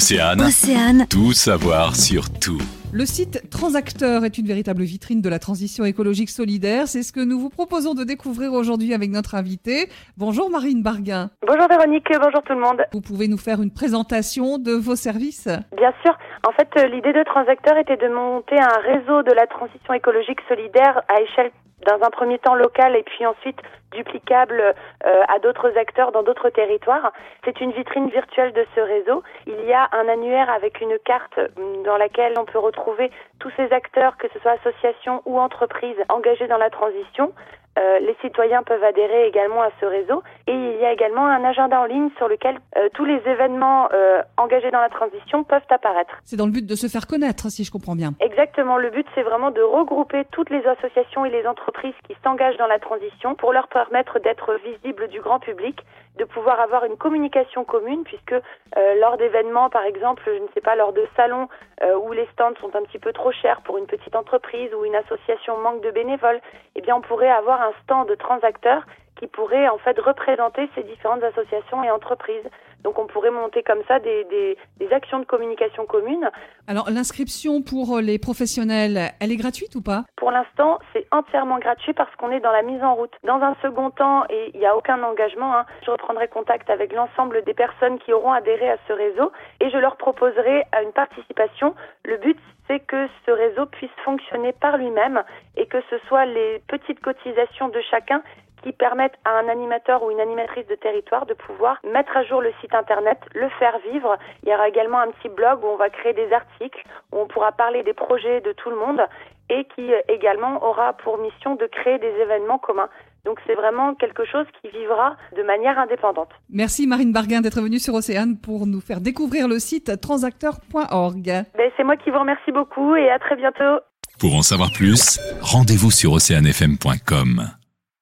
Océane. Océane. Tout savoir sur tout. Le site Transacteur est une véritable vitrine de la transition écologique solidaire. C'est ce que nous vous proposons de découvrir aujourd'hui avec notre invité. Bonjour Marine Barguin. Bonjour Véronique, bonjour tout le monde. Vous pouvez nous faire une présentation de vos services? Bien sûr. En fait, euh, l'idée de Transacteur était de monter un réseau de la transition écologique solidaire à échelle dans un premier temps local et puis ensuite duplicable euh, à d'autres acteurs dans d'autres territoires. C'est une vitrine virtuelle de ce réseau. Il y a un annuaire avec une carte mm, dans laquelle on peut retrouver tous ces acteurs, que ce soit associations ou entreprises engagées dans la transition. Euh, les citoyens peuvent adhérer également à ce réseau et il y a également un agenda en ligne sur lequel euh, tous les événements engagés dans la transition peuvent apparaître. C'est dans le but de se faire connaître, si je comprends bien. Exactement, le but c'est vraiment de regrouper toutes les associations et les entreprises qui s'engagent dans la transition pour leur permettre d'être visibles du grand public, de pouvoir avoir une communication commune puisque lors d'événements, par exemple, je ne sais pas, lors de salons où les stands sont un petit peu trop chers pour une petite entreprise ou une association manque de bénévoles, eh bien on pourrait avoir un stand de transacteurs qui pourrait en fait représenter ces différentes associations et entreprises. Donc on pourrait monter comme ça des, des, des actions de communication communes. Alors l'inscription pour les professionnels, elle est gratuite ou pas? Pour l'instant, c'est entièrement gratuit parce qu'on est dans la mise en route. Dans un second temps, et il n'y a aucun engagement, hein, je reprendrai contact avec l'ensemble des personnes qui auront adhéré à ce réseau et je leur proposerai une participation. Le but, c'est que ce réseau puisse fonctionner par lui-même et que ce soit les petites cotisations de chacun qui permettent à un animateur ou une animatrice de territoire de pouvoir mettre à jour le site internet, le faire vivre. Il y aura également un petit blog où on va créer des articles, où on pourra parler des projets de tout le monde et qui euh, également aura pour mission de créer des événements communs. Donc c'est vraiment quelque chose qui vivra de manière indépendante. Merci Marine Barguin d'être venue sur Océane pour nous faire découvrir le site transacteur.org. Ben, c'est moi qui vous remercie beaucoup et à très bientôt. Pour en savoir plus, rendez-vous sur oceanfm.com.